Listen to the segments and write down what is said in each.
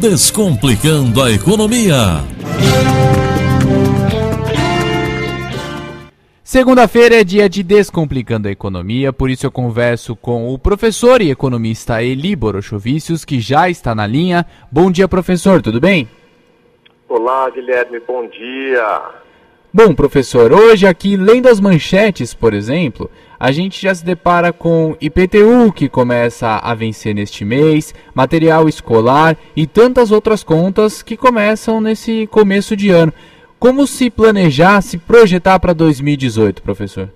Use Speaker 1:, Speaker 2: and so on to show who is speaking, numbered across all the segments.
Speaker 1: Descomplicando a Economia.
Speaker 2: Segunda-feira é dia de Descomplicando a Economia, por isso eu converso com o professor e economista Eli Borochovicius, que já está na linha. Bom dia, professor, tudo bem?
Speaker 3: Olá, Guilherme, bom dia.
Speaker 2: Bom, professor, hoje aqui, lendo as manchetes, por exemplo, a gente já se depara com IPTU, que começa a vencer neste mês, material escolar e tantas outras contas que começam nesse começo de ano. Como se planejar, se projetar para 2018, professor?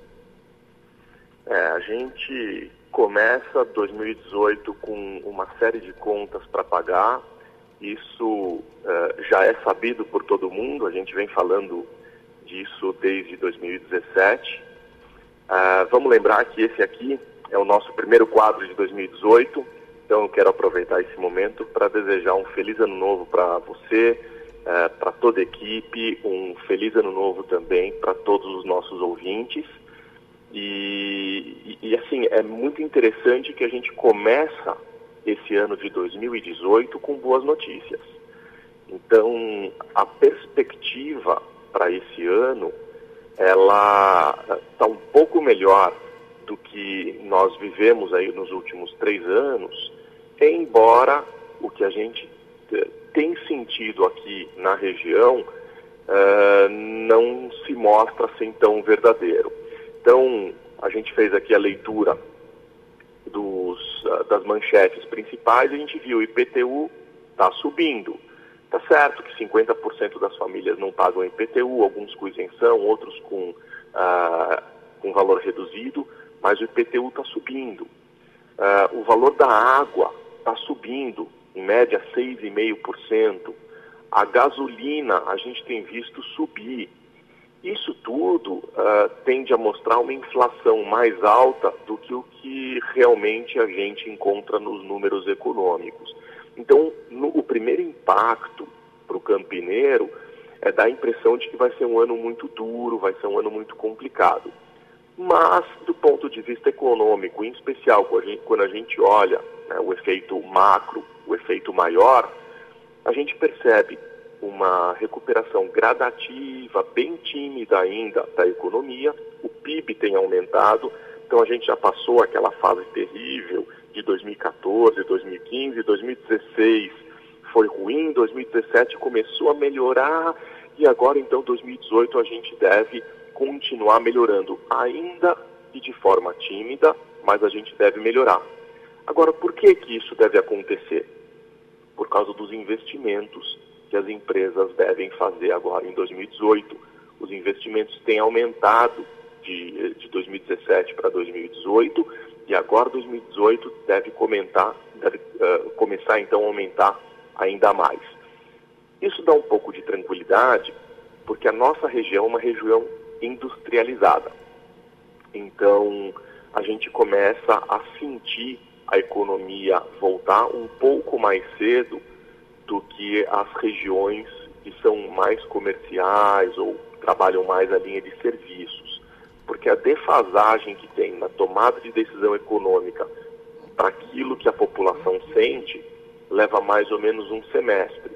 Speaker 3: É, a gente começa 2018 com uma série de contas para pagar. Isso uh, já é sabido por todo mundo, a gente vem falando disso desde 2017. Ah, vamos lembrar que esse aqui é o nosso primeiro quadro de 2018, então eu quero aproveitar esse momento para desejar um feliz ano novo para você, uh, para toda a equipe, um feliz ano novo também para todos os nossos ouvintes. E, e, e, assim, é muito interessante que a gente começa esse ano de 2018 com boas notícias. Então, a perspectiva para esse ano, ela está um pouco melhor do que nós vivemos aí nos últimos três anos, embora o que a gente tem sentido aqui na região uh, não se mostra assim tão verdadeiro. Então, a gente fez aqui a leitura dos, uh, das manchetes principais e a gente viu o IPTU está subindo. Tá certo que 50% das famílias não pagam IPTU, alguns com isenção, outros com, ah, com valor reduzido, mas o IPTU está subindo. Ah, o valor da água está subindo, em média 6,5%. A gasolina a gente tem visto subir. Isso tudo uh, tende a mostrar uma inflação mais alta do que o que realmente a gente encontra nos números econômicos. Então, no, o primeiro impacto para o campineiro é dar a impressão de que vai ser um ano muito duro, vai ser um ano muito complicado. Mas, do ponto de vista econômico, em especial quando a gente, quando a gente olha né, o efeito macro, o efeito maior, a gente percebe uma recuperação gradativa, bem tímida ainda da economia, o PIB tem aumentado, então a gente já passou aquela fase terrível de 2014, 2015, 2016 foi ruim, 2017 começou a melhorar e agora então 2018 a gente deve continuar melhorando, ainda e de forma tímida, mas a gente deve melhorar. Agora, por que que isso deve acontecer? Por causa dos investimentos que as empresas devem fazer agora em 2018. Os investimentos têm aumentado de, de 2017 para 2018 e agora 2018 deve, comentar, deve uh, começar então a aumentar ainda mais. Isso dá um pouco de tranquilidade, porque a nossa região é uma região industrializada. Então, a gente começa a sentir a economia voltar um pouco mais cedo do que as regiões que são mais comerciais ou trabalham mais a linha de serviços porque a defasagem que tem na tomada de decisão econômica para aquilo que a população sente leva mais ou menos um semestre.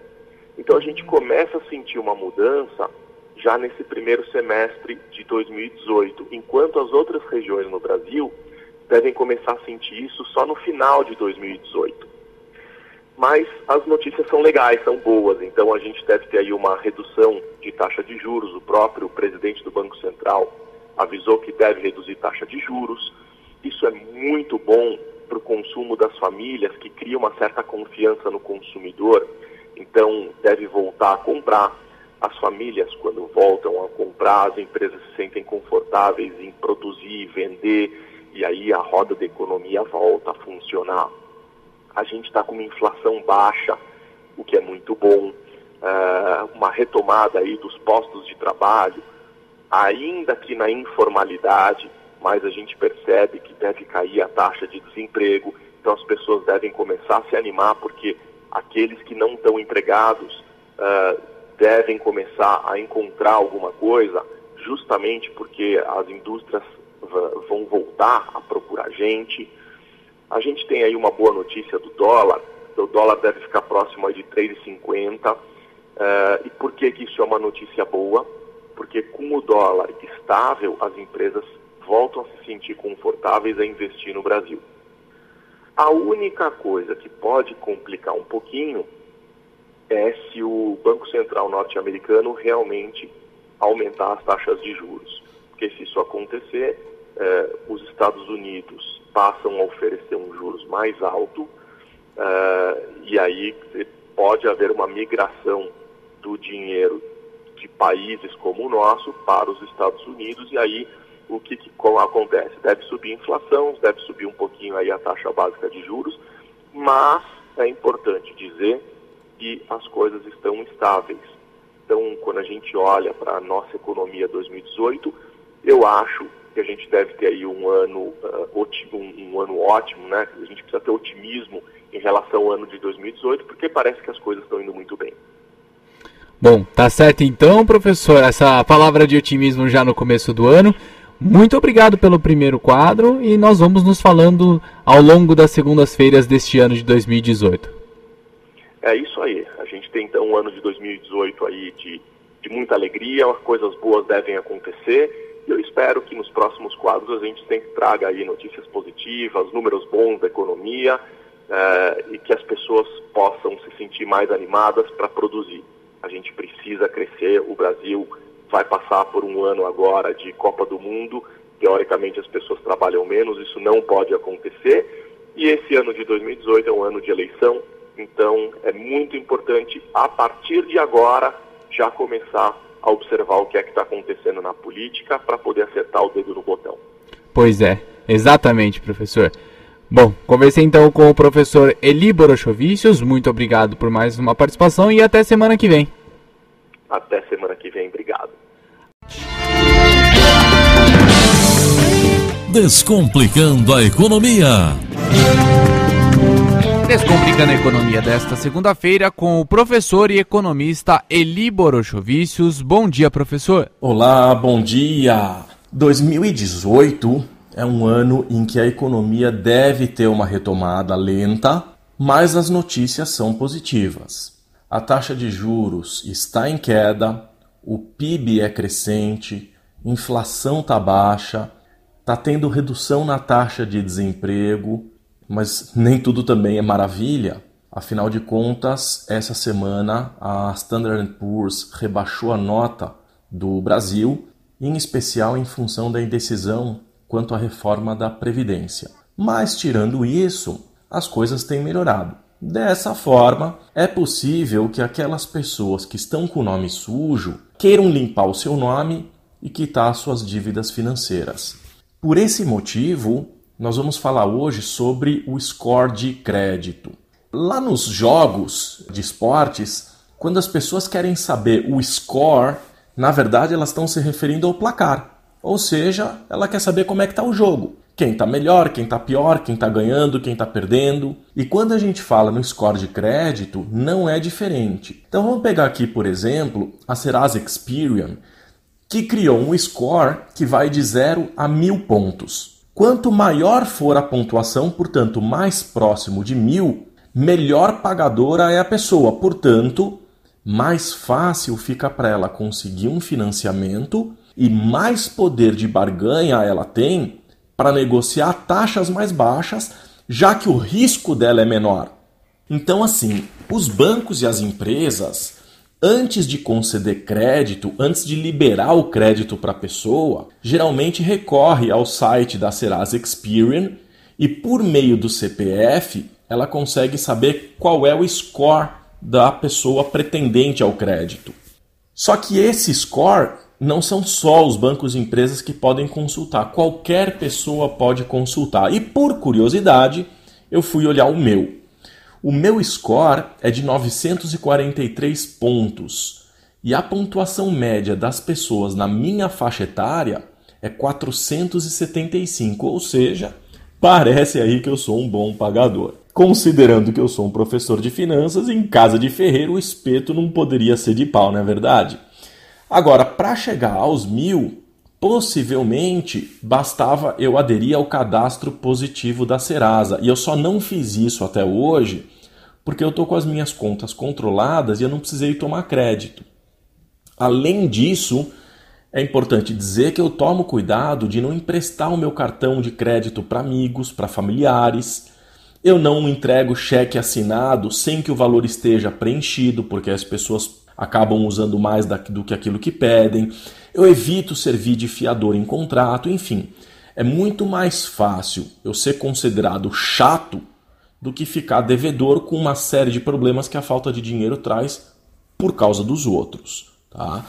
Speaker 3: Então a gente começa a sentir uma mudança já nesse primeiro semestre de 2018, enquanto as outras regiões no Brasil devem começar a sentir isso só no final de 2018. Mas as notícias são legais, são boas, então a gente deve ter aí uma redução de taxa de juros. O próprio presidente do Banco Central avisou que deve reduzir taxa de juros. Isso é muito bom para o consumo das famílias, que cria uma certa confiança no consumidor, então deve voltar a comprar. As famílias, quando voltam a comprar, as empresas se sentem confortáveis em produzir, vender, e aí a roda da economia volta a funcionar. A gente está com uma inflação baixa, o que é muito bom, uh, uma retomada aí dos postos de trabalho, ainda que na informalidade, mas a gente percebe que deve cair a taxa de desemprego, então as pessoas devem começar a se animar, porque aqueles que não estão empregados uh, devem começar a encontrar alguma coisa, justamente porque as indústrias vão voltar a procurar gente. A gente tem aí uma boa notícia do dólar, o dólar deve ficar próximo aí de 3,50. Uh, e por que, que isso é uma notícia boa? Porque com o dólar estável, as empresas voltam a se sentir confortáveis a investir no Brasil. A única coisa que pode complicar um pouquinho é se o Banco Central norte-americano realmente aumentar as taxas de juros. Porque se isso acontecer, eh, os Estados Unidos passam a oferecer um juros mais alto eh, e aí pode haver uma migração do dinheiro de países como o nosso para os Estados Unidos e aí o que, que acontece? Deve subir a inflação, deve subir um pouquinho aí a taxa básica de juros, mas é importante dizer que as coisas estão estáveis. Então, quando a gente olha para a nossa economia 2018, eu acho que a gente deve ter aí um ano, uh, um, um, ano ótimo, né? A gente precisa ter otimismo em relação ao ano de 2018, porque parece que as coisas estão indo muito bem.
Speaker 2: Bom, tá certo então, professor, essa palavra de otimismo já no começo do ano. Muito obrigado pelo primeiro quadro e nós vamos nos falando ao longo das segundas-feiras deste ano de 2018.
Speaker 3: É isso aí. A gente tem então um ano de 2018 aí de, de muita alegria, coisas boas devem acontecer e eu espero que nos próximos quadros a gente sempre traga aí notícias positivas, números bons da economia é, e que as pessoas possam se sentir mais animadas para produzir. A gente precisa crescer, o Brasil vai passar por um ano agora de Copa do Mundo. Teoricamente, as pessoas trabalham menos, isso não pode acontecer. E esse ano de 2018 é um ano de eleição, então é muito importante, a partir de agora, já começar a observar o que é que está acontecendo na política para poder acertar o dedo no botão.
Speaker 2: Pois é, exatamente, professor. Bom, conversei então com o professor Eli Borochovicius. Muito obrigado por mais uma participação e até semana que vem.
Speaker 3: Até semana que vem, obrigado.
Speaker 1: Descomplicando a Economia.
Speaker 2: Descomplicando a Economia desta segunda-feira com o professor e economista Eli Borochovicius. Bom dia, professor.
Speaker 4: Olá, bom dia. 2018 é um ano em que a economia deve ter uma retomada lenta, mas as notícias são positivas a taxa de juros está em queda, o PIB é crescente, inflação está baixa, está tendo redução na taxa de desemprego, mas nem tudo também é maravilha. Afinal de contas, essa semana a Standard Poor's rebaixou a nota do Brasil, em especial em função da indecisão quanto à reforma da Previdência. Mas, tirando isso, as coisas têm melhorado. Dessa forma, é possível que aquelas pessoas que estão com o nome sujo queiram limpar o seu nome e quitar suas dívidas financeiras. Por esse motivo, nós vamos falar hoje sobre o score de crédito. Lá nos jogos de esportes, quando as pessoas querem saber o score, na verdade elas estão se referindo ao placar. Ou seja, ela quer saber como é que está o jogo quem está melhor, quem está pior, quem está ganhando, quem está perdendo. E quando a gente fala no score de crédito, não é diferente. Então vamos pegar aqui, por exemplo, a Serasa Experian, que criou um score que vai de 0 a 1000 pontos. Quanto maior for a pontuação, portanto, mais próximo de 1000, melhor pagadora é a pessoa. Portanto, mais fácil fica para ela conseguir um financiamento e mais poder de barganha ela tem para negociar taxas mais baixas, já que o risco dela é menor. Então, assim, os bancos e as empresas, antes de conceder crédito, antes de liberar o crédito para a pessoa, geralmente recorre ao site da Serasa Experian e, por meio do CPF, ela consegue saber qual é o score da pessoa pretendente ao crédito. Só que esse score não são só os bancos e empresas que podem consultar, qualquer pessoa pode consultar. E por curiosidade, eu fui olhar o meu. O meu score é de 943 pontos e a pontuação média das pessoas na minha faixa etária é 475, ou seja, parece aí que eu sou um bom pagador. Considerando que eu sou um professor de finanças, em casa de ferreiro o espeto não poderia ser de pau, não é verdade? Agora, para chegar aos mil, possivelmente bastava eu aderir ao cadastro positivo da Serasa. E eu só não fiz isso até hoje porque eu estou com as minhas contas controladas e eu não precisei tomar crédito. Além disso, é importante dizer que eu tomo cuidado de não emprestar o meu cartão de crédito para amigos, para familiares. Eu não entrego cheque assinado sem que o valor esteja preenchido, porque as pessoas acabam usando mais do que aquilo que pedem. Eu evito servir de fiador em contrato, enfim. É muito mais fácil eu ser considerado chato do que ficar devedor com uma série de problemas que a falta de dinheiro traz por causa dos outros. Tá?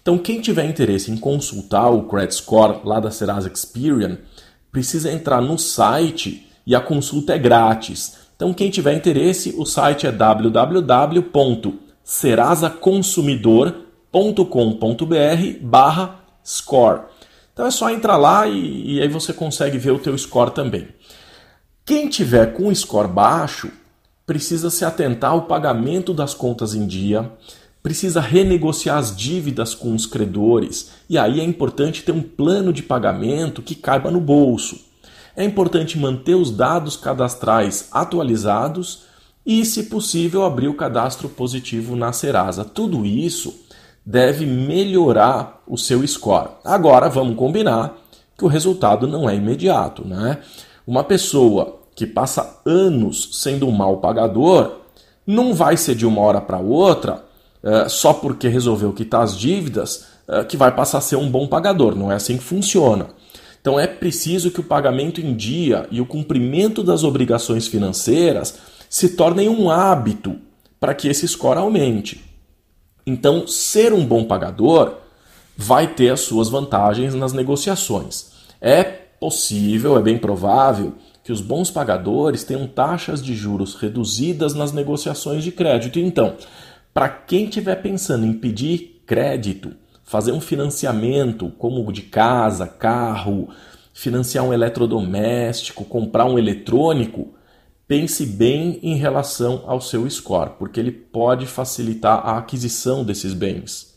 Speaker 4: Então, quem tiver interesse em consultar o Credit Score lá da Serasa Experian, precisa entrar no site e a consulta é grátis. Então, quem tiver interesse, o site é www.serasaconsumidor.com.br barra score. Então é só entrar lá e, e aí você consegue ver o teu score também. Quem tiver com score baixo precisa se atentar ao pagamento das contas em dia, precisa renegociar as dívidas com os credores, e aí é importante ter um plano de pagamento que caiba no bolso. É importante manter os dados cadastrais atualizados e, se possível, abrir o cadastro positivo na Serasa. Tudo isso deve melhorar o seu score. Agora vamos combinar que o resultado não é imediato, né? Uma pessoa que passa anos sendo um mau pagador não vai ser de uma hora para outra, é, só porque resolveu quitar as dívidas, é, que vai passar a ser um bom pagador. Não é assim que funciona. Então é preciso que o pagamento em dia e o cumprimento das obrigações financeiras se tornem um hábito para que esse score aumente. Então, ser um bom pagador vai ter as suas vantagens nas negociações. É possível, é bem provável que os bons pagadores tenham taxas de juros reduzidas nas negociações de crédito. Então, para quem estiver pensando em pedir crédito, fazer um financiamento como de casa, carro, financiar um eletrodoméstico, comprar um eletrônico, pense bem em relação ao seu score, porque ele pode facilitar a aquisição desses bens.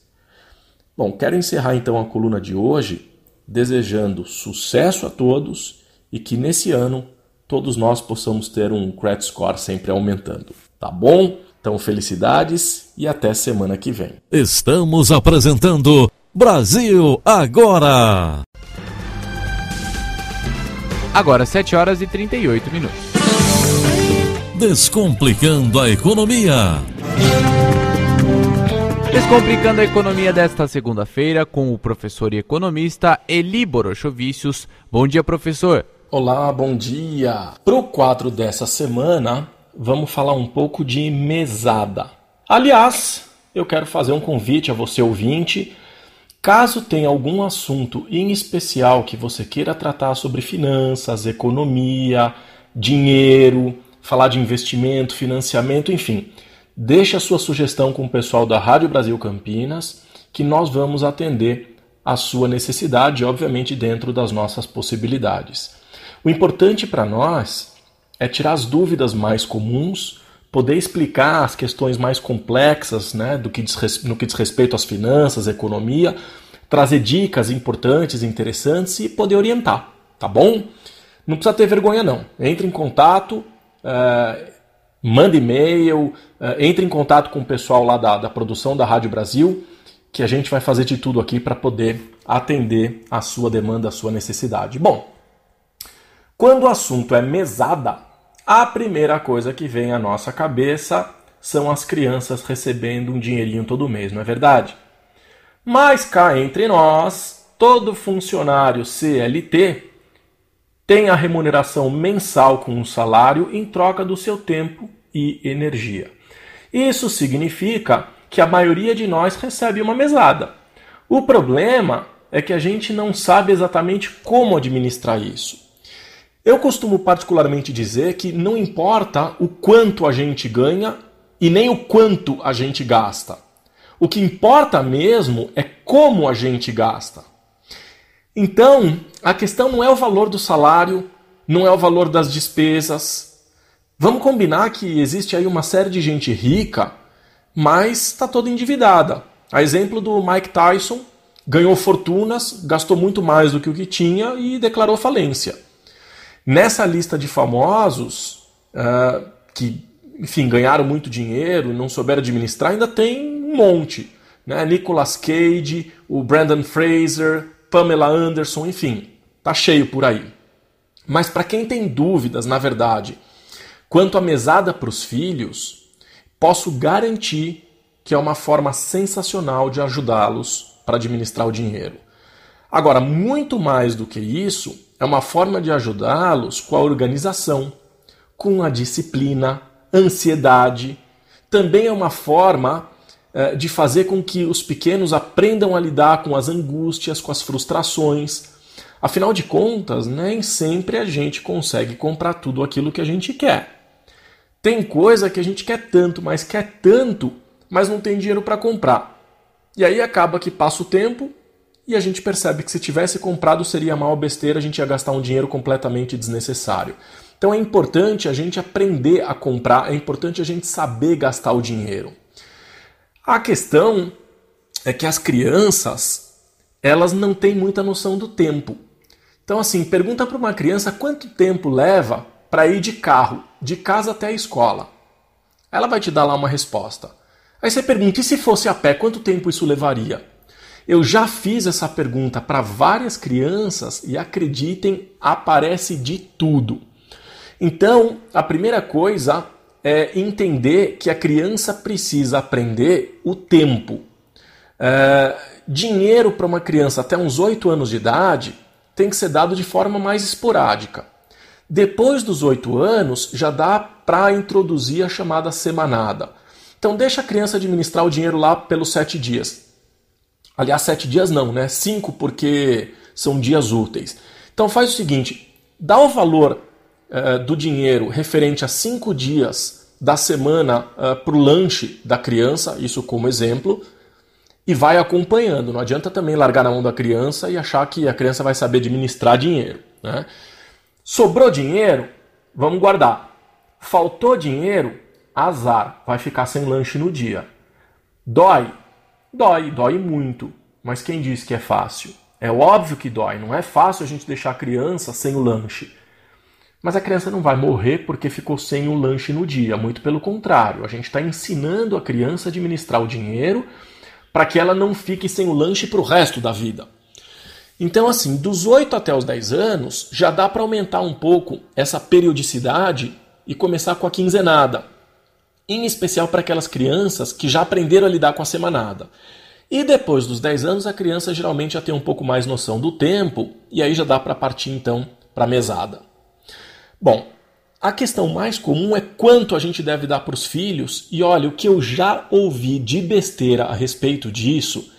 Speaker 4: Bom, quero encerrar então a coluna de hoje desejando sucesso a todos e que nesse ano todos nós possamos ter um credit score sempre aumentando. Tá bom? Então, felicidades e até semana que vem.
Speaker 1: Estamos apresentando Brasil Agora.
Speaker 2: Agora 7 horas e 38 minutos.
Speaker 1: Descomplicando a economia.
Speaker 2: Descomplicando a economia desta segunda-feira com o professor e economista Eli Borochovicius. Bom dia, professor.
Speaker 4: Olá, bom dia. Para o quadro dessa semana, vamos falar um pouco de mesada. Aliás, eu quero fazer um convite a você ouvinte. Caso tenha algum assunto em especial que você queira tratar sobre finanças, economia, dinheiro, falar de investimento, financiamento, enfim, Deixe a sua sugestão com o pessoal da Rádio Brasil Campinas, que nós vamos atender a sua necessidade, obviamente dentro das nossas possibilidades. O importante para nós é tirar as dúvidas mais comuns, poder explicar as questões mais complexas né, do que diz, no que diz respeito às finanças, economia, trazer dicas importantes, interessantes e poder orientar, tá bom? Não precisa ter vergonha não. Entre em contato, uh, manda e-mail, eh, entre em contato com o pessoal lá da, da produção da Rádio Brasil, que a gente vai fazer de tudo aqui para poder atender a sua demanda, a sua necessidade. Bom, quando o assunto é mesada, a primeira coisa que vem à nossa cabeça são as crianças recebendo um dinheirinho todo mês, não é verdade? Mas cá entre nós, todo funcionário CLT tem a remuneração mensal com um salário em troca do seu tempo e energia. Isso significa que a maioria de nós recebe uma mesada. O problema é que a gente não sabe exatamente como administrar isso. Eu costumo particularmente dizer que não importa o quanto a gente ganha e nem o quanto a gente gasta. O que importa mesmo é como a gente gasta. Então, a questão não é o valor do salário, não é o valor das despesas, Vamos combinar que existe aí uma série de gente rica, mas está toda endividada. A exemplo do Mike Tyson, ganhou fortunas, gastou muito mais do que o que tinha e declarou falência. Nessa lista de famosos, uh, que enfim, ganharam muito dinheiro, não souberam administrar, ainda tem um monte. Né? Nicolas Cage, o Brandon Fraser, Pamela Anderson, enfim, tá cheio por aí. Mas para quem tem dúvidas, na verdade, quanto à mesada para os filhos, posso garantir que é uma forma sensacional de ajudá-los para administrar o dinheiro. Agora, muito mais do que isso, é uma forma de ajudá-los com a organização, com a disciplina, ansiedade. Também é uma forma de fazer com que os pequenos aprendam a lidar com as angústias, com as frustrações. Afinal de contas, nem sempre a gente consegue comprar tudo aquilo que a gente quer. Tem coisa que a gente quer tanto, mas quer tanto, mas não tem dinheiro para comprar. E aí acaba que passa o tempo e a gente percebe que se tivesse comprado seria mal besteira, a gente ia gastar um dinheiro completamente desnecessário. Então é importante a gente aprender a comprar, é importante a gente saber gastar o dinheiro. A questão é que as crianças, elas não têm muita noção do tempo. Então assim, pergunta para uma criança quanto tempo leva para ir de carro, de casa até a escola. Ela vai te dar lá uma resposta. Aí você pergunta: e se fosse a pé, quanto tempo isso levaria? Eu já fiz essa pergunta para várias crianças e acreditem, aparece de tudo. Então, a primeira coisa é entender que a criança precisa aprender o tempo. É, dinheiro para uma criança até uns 8 anos de idade tem que ser dado de forma mais esporádica. Depois dos oito anos, já dá para introduzir a chamada semanada. Então, deixa a criança administrar o dinheiro lá pelos sete dias. Aliás, sete dias não, né? Cinco, porque são dias úteis. Então, faz o seguinte: dá o valor uh, do dinheiro referente a cinco dias da semana uh, eh, para o lanche da criança, isso como exemplo, e vai acompanhando. Não adianta também largar na mão da criança e achar que a criança vai saber administrar dinheiro. Né? Sobrou dinheiro? Vamos guardar. Faltou dinheiro? Azar, vai ficar sem lanche no dia. Dói? Dói, dói muito. Mas quem diz que é fácil? É óbvio que dói, não é fácil a gente deixar a criança sem o lanche. Mas a criança não vai morrer porque ficou sem o lanche no dia, muito pelo contrário. A gente está ensinando a criança a administrar o dinheiro para que ela não fique sem o lanche para o resto da vida. Então, assim, dos 8 até os 10 anos, já dá para aumentar um pouco essa periodicidade e começar com a quinzenada. Em especial para aquelas crianças que já aprenderam a lidar com a semanada. E depois dos 10 anos, a criança geralmente já tem um pouco mais noção do tempo, e aí já dá para partir então para a mesada. Bom, a questão mais comum é quanto a gente deve dar para os filhos, e olha, o que eu já ouvi de besteira a respeito disso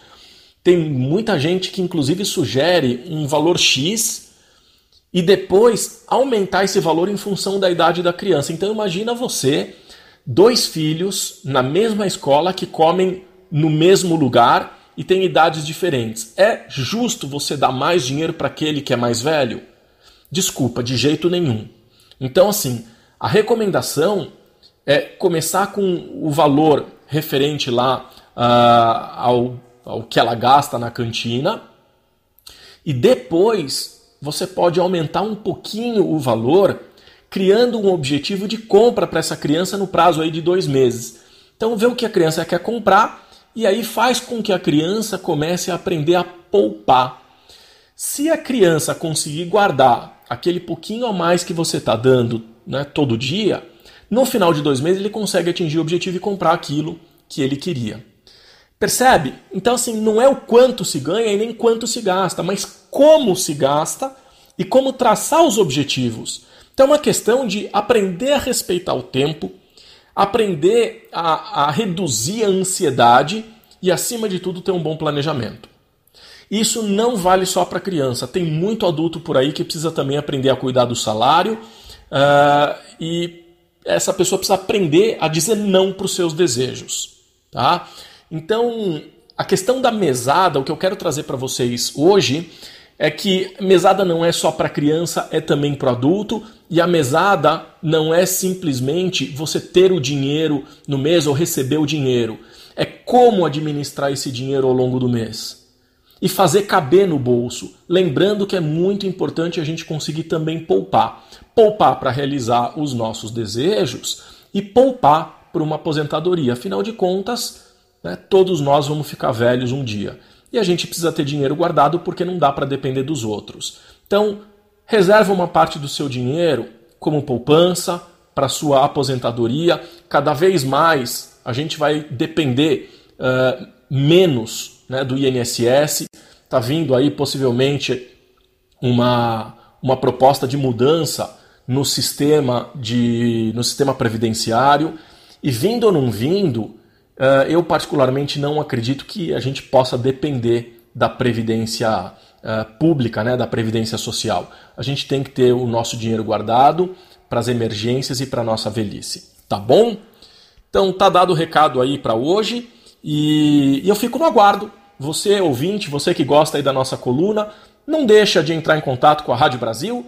Speaker 4: tem muita gente que, inclusive, sugere um valor X e depois aumentar esse valor em função da idade da criança. Então, imagina você, dois filhos na mesma escola que comem no mesmo lugar e têm idades diferentes. É justo você dar mais dinheiro para aquele que é mais velho? Desculpa, de jeito nenhum. Então, assim, a recomendação é começar com o valor referente lá uh, ao o que ela gasta na cantina. E depois você pode aumentar um pouquinho o valor, criando um objetivo de compra para essa criança no prazo aí de dois meses. Então vê o que a criança quer comprar e aí faz com que a criança comece a aprender a poupar. Se a criança conseguir guardar aquele pouquinho a mais que você está dando né, todo dia, no final de dois meses ele consegue atingir o objetivo e comprar aquilo que ele queria. Percebe? Então, assim, não é o quanto se ganha e nem quanto se gasta, mas como se gasta e como traçar os objetivos. Então, é uma questão de aprender a respeitar o tempo, aprender a, a reduzir a ansiedade e, acima de tudo, ter um bom planejamento. Isso não vale só para criança, tem muito adulto por aí que precisa também aprender a cuidar do salário uh, e essa pessoa precisa aprender a dizer não para os seus desejos. Tá? Então, a questão da mesada, o que eu quero trazer para vocês hoje é que mesada não é só para criança, é também para adulto, e a mesada não é simplesmente você ter o dinheiro no mês ou receber o dinheiro. É como administrar esse dinheiro ao longo do mês. E fazer caber no bolso. Lembrando que é muito importante a gente conseguir também poupar. Poupar para realizar os nossos desejos e poupar para uma aposentadoria. Afinal de contas, né, todos nós vamos ficar velhos um dia. E a gente precisa ter dinheiro guardado porque não dá para depender dos outros. Então, reserva uma parte do seu dinheiro como poupança para sua aposentadoria. Cada vez mais a gente vai depender uh, menos né, do INSS. Está vindo aí possivelmente uma, uma proposta de mudança no sistema, de, no sistema previdenciário. E vindo ou não vindo, uh, eu particularmente não acredito que a gente possa depender da previdência uh, pública, né, da previdência social. A gente tem que ter o nosso dinheiro guardado para as emergências e para nossa velhice. Tá bom? Então tá dado o recado aí para hoje e eu fico no aguardo. Você ouvinte, você que gosta aí da nossa coluna, não deixa de entrar em contato com a Rádio Brasil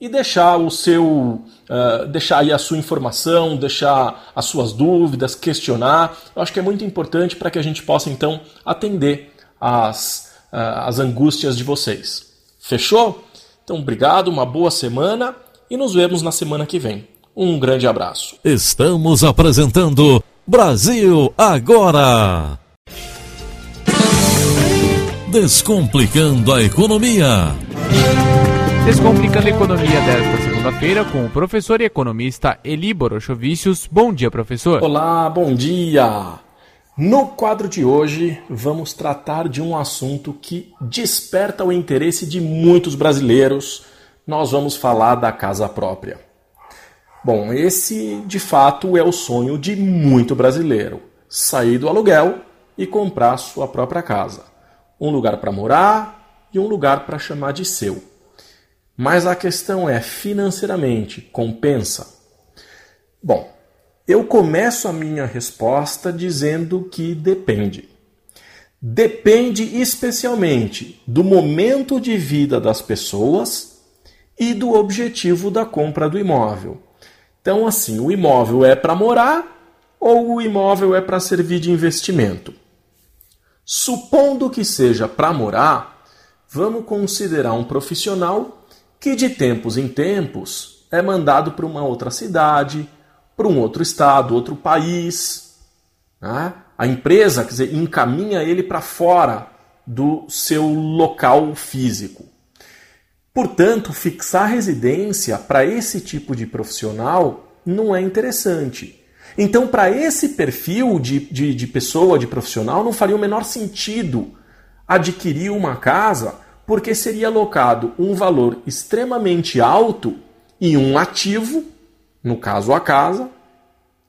Speaker 4: e deixar o seu uh, deixar aí a sua informação, deixar as suas dúvidas, questionar. Eu acho que é muito importante para que a gente possa então atender as, uh, as angústias de vocês. Fechou? Então, obrigado, uma boa semana e nos vemos na semana que vem. Um grande abraço.
Speaker 1: Estamos apresentando Brasil Agora. Descomplicando a economia.
Speaker 2: Descomplicando a economia desta segunda-feira com o professor e economista Eli Borochovicius. Bom dia, professor.
Speaker 4: Olá, bom dia. No quadro de hoje, vamos tratar de um assunto que desperta o interesse de muitos brasileiros. Nós vamos falar da casa própria. Bom, esse de fato é o sonho de muito brasileiro: sair do aluguel e comprar sua própria casa. Um lugar para morar e um lugar para chamar de seu. Mas a questão é: financeiramente, compensa? Bom, eu começo a minha resposta dizendo que depende. Depende especialmente do momento de vida das pessoas e do objetivo da compra do imóvel. Então, assim, o imóvel é para morar ou o imóvel é para servir de investimento? Supondo que seja para morar, vamos considerar um profissional que de tempos em tempos é mandado para uma outra cidade, para um outro estado, outro país. Né? A empresa, quer dizer, encaminha ele para fora do seu local físico. Portanto, fixar residência para esse tipo de profissional não é interessante. Então, para esse perfil de, de, de pessoa, de profissional, não faria o menor sentido adquirir uma casa, porque seria alocado um valor extremamente alto em um ativo, no caso a casa,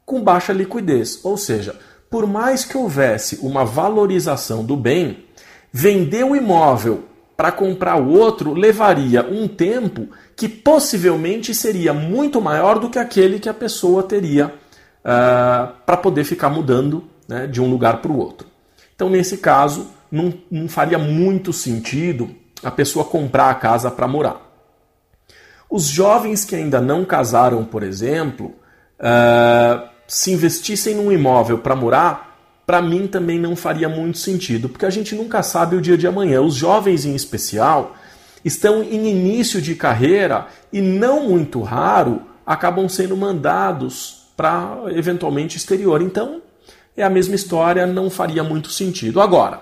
Speaker 4: com baixa liquidez. Ou seja, por mais que houvesse uma valorização do bem, vender o imóvel para comprar o outro levaria um tempo que possivelmente seria muito maior do que aquele que a pessoa teria uh, para poder ficar mudando né, de um lugar para o outro. Então, nesse caso, não, não faria muito sentido a pessoa comprar a casa para morar. Os jovens que ainda não casaram, por exemplo, uh, se investissem num imóvel para morar, para mim também não faria muito sentido, porque a gente nunca sabe o dia de amanhã. Os jovens, em especial, estão em início de carreira e, não muito raro, acabam sendo mandados para eventualmente exterior. Então, é a mesma história, não faria muito sentido. Agora,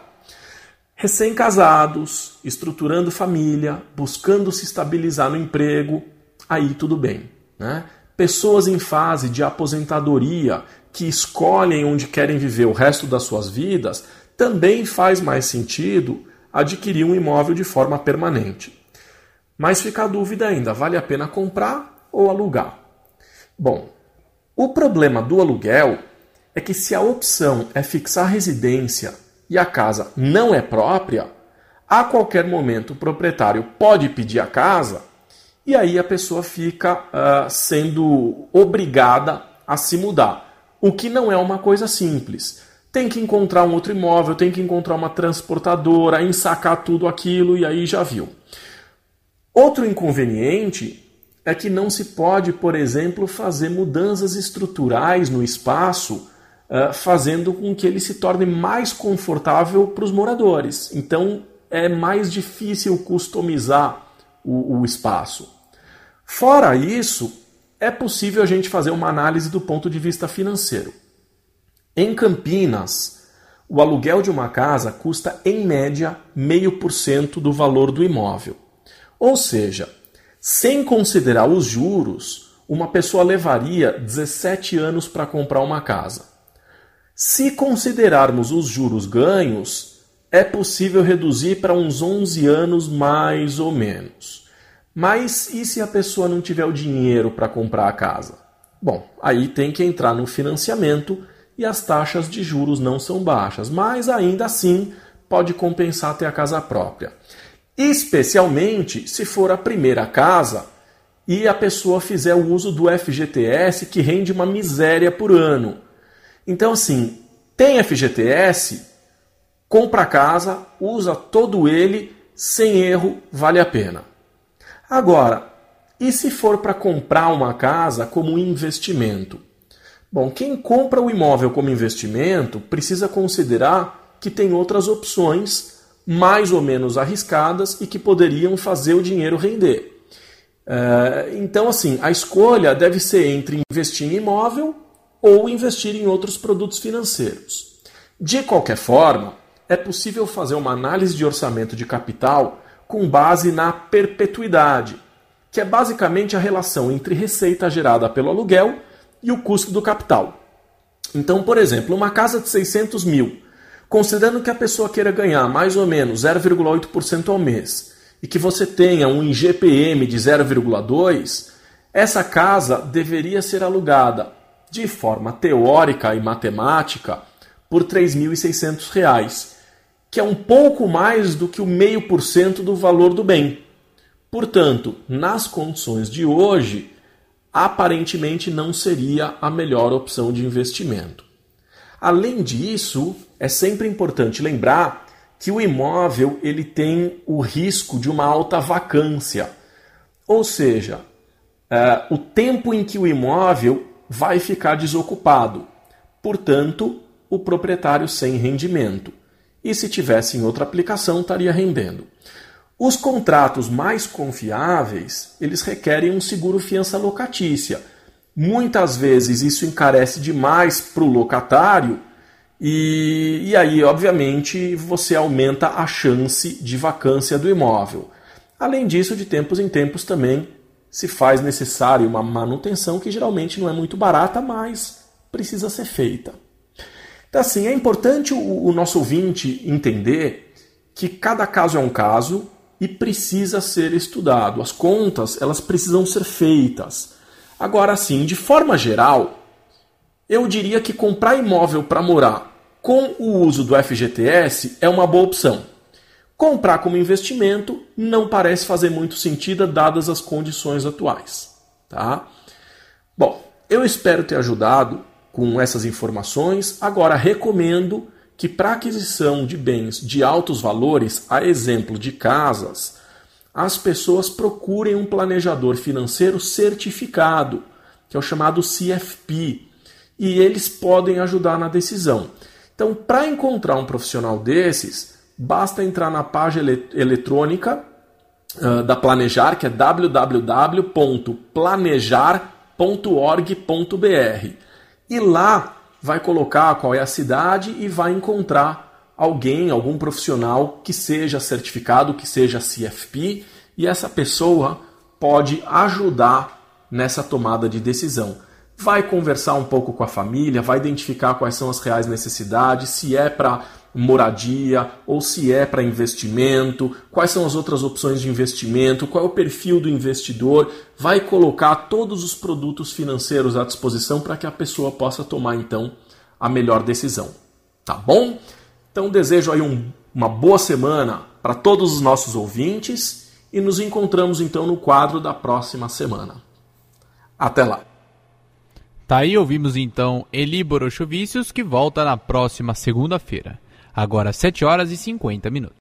Speaker 4: recém-casados, estruturando família, buscando se estabilizar no emprego, aí tudo bem. Né? Pessoas em fase de aposentadoria que escolhem onde querem viver o resto das suas vidas, também faz mais sentido adquirir um imóvel de forma permanente. Mas fica a dúvida ainda: vale a pena comprar ou alugar? Bom, o problema do aluguel é que se a opção é fixar residência e a casa não é própria, a qualquer momento o proprietário pode pedir a casa e aí a pessoa fica uh, sendo obrigada a se mudar o que não é uma coisa simples. Tem que encontrar um outro imóvel, tem que encontrar uma transportadora, ensacar tudo aquilo e aí já viu. Outro inconveniente é que não se pode, por exemplo, fazer mudanças estruturais no espaço, uh, fazendo com que ele se torne mais confortável para os moradores. Então é mais difícil customizar o, o espaço. Fora isso, é possível a gente fazer uma análise do ponto de vista financeiro. Em Campinas, o aluguel de uma casa custa em média 0,5% do valor do imóvel. Ou seja, sem considerar os juros, uma pessoa levaria 17 anos para comprar uma casa. Se considerarmos os juros ganhos, é possível reduzir para uns 11 anos mais ou menos. Mas e se a pessoa não tiver o dinheiro para comprar a casa? Bom, aí tem que entrar no financiamento e as taxas de juros não são baixas, mas ainda assim pode compensar ter a casa própria. Especialmente se for a primeira casa e a pessoa fizer o uso do FGTS que rende uma miséria por ano. Então, assim, tem FGTS, compra a casa, usa todo ele, sem erro, vale a pena. Agora, e se for para comprar uma casa como investimento? Bom, quem compra o imóvel como investimento precisa considerar que tem outras opções mais ou menos arriscadas e que poderiam fazer o dinheiro render. É, então, assim, a escolha deve ser entre investir em imóvel ou investir em outros produtos financeiros. De qualquer forma, é possível fazer uma análise de orçamento de capital com base na perpetuidade, que é basicamente a relação entre receita gerada pelo aluguel e o custo do capital. Então, por exemplo, uma casa de 600 mil, considerando que a pessoa queira ganhar mais ou menos 0,8% ao mês e que você tenha um IGPM de 0,2%, essa casa deveria ser alugada de forma teórica e matemática por R$ 3.600 que é um pouco mais do que o meio por cento do valor do bem. Portanto, nas condições de hoje, aparentemente não seria a melhor opção de investimento. Além disso, é sempre importante lembrar que o imóvel ele tem o risco de uma alta vacância, ou seja, é, o tempo em que o imóvel vai ficar desocupado, portanto, o proprietário sem rendimento e se tivesse em outra aplicação estaria rendendo. Os contratos mais confiáveis, eles requerem um seguro fiança locatícia. Muitas vezes isso encarece demais para o locatário e, e aí, obviamente, você aumenta a chance de vacância do imóvel. Além disso, de tempos em tempos também se faz necessário uma manutenção que geralmente não é muito barata, mas precisa ser feita. Então, assim, é importante o, o nosso ouvinte entender que cada caso é um caso e precisa ser estudado. As contas, elas precisam ser feitas. Agora, assim, de forma geral, eu diria que comprar imóvel para morar com o uso do FGTS é uma boa opção. Comprar como investimento não parece fazer muito sentido dadas as condições atuais, tá? Bom, eu espero ter ajudado com essas informações. Agora, recomendo que para aquisição de bens de altos valores, a exemplo de casas, as pessoas procurem um planejador financeiro certificado, que é o chamado CFP, e eles podem ajudar na decisão. Então, para encontrar um profissional desses, basta entrar na página eletrônica uh, da Planejar, que é www.planejar.org.br e lá vai colocar qual é a cidade e vai encontrar alguém, algum profissional que seja certificado, que seja CFP, e essa pessoa pode ajudar nessa tomada de decisão. Vai conversar um pouco com a família, vai identificar quais são as reais necessidades, se é para moradia ou se é para investimento, quais são as outras opções de investimento, qual é o perfil do investidor, vai colocar todos os produtos financeiros à disposição para que a pessoa possa tomar então a melhor decisão. Tá bom? Então desejo aí um, uma boa semana para todos os nossos ouvintes e nos encontramos então no quadro da próxima semana. Até lá.
Speaker 2: Tá aí, ouvimos então Eli Borochovicius, que volta na próxima segunda-feira. Agora 7 horas e 50 minutos.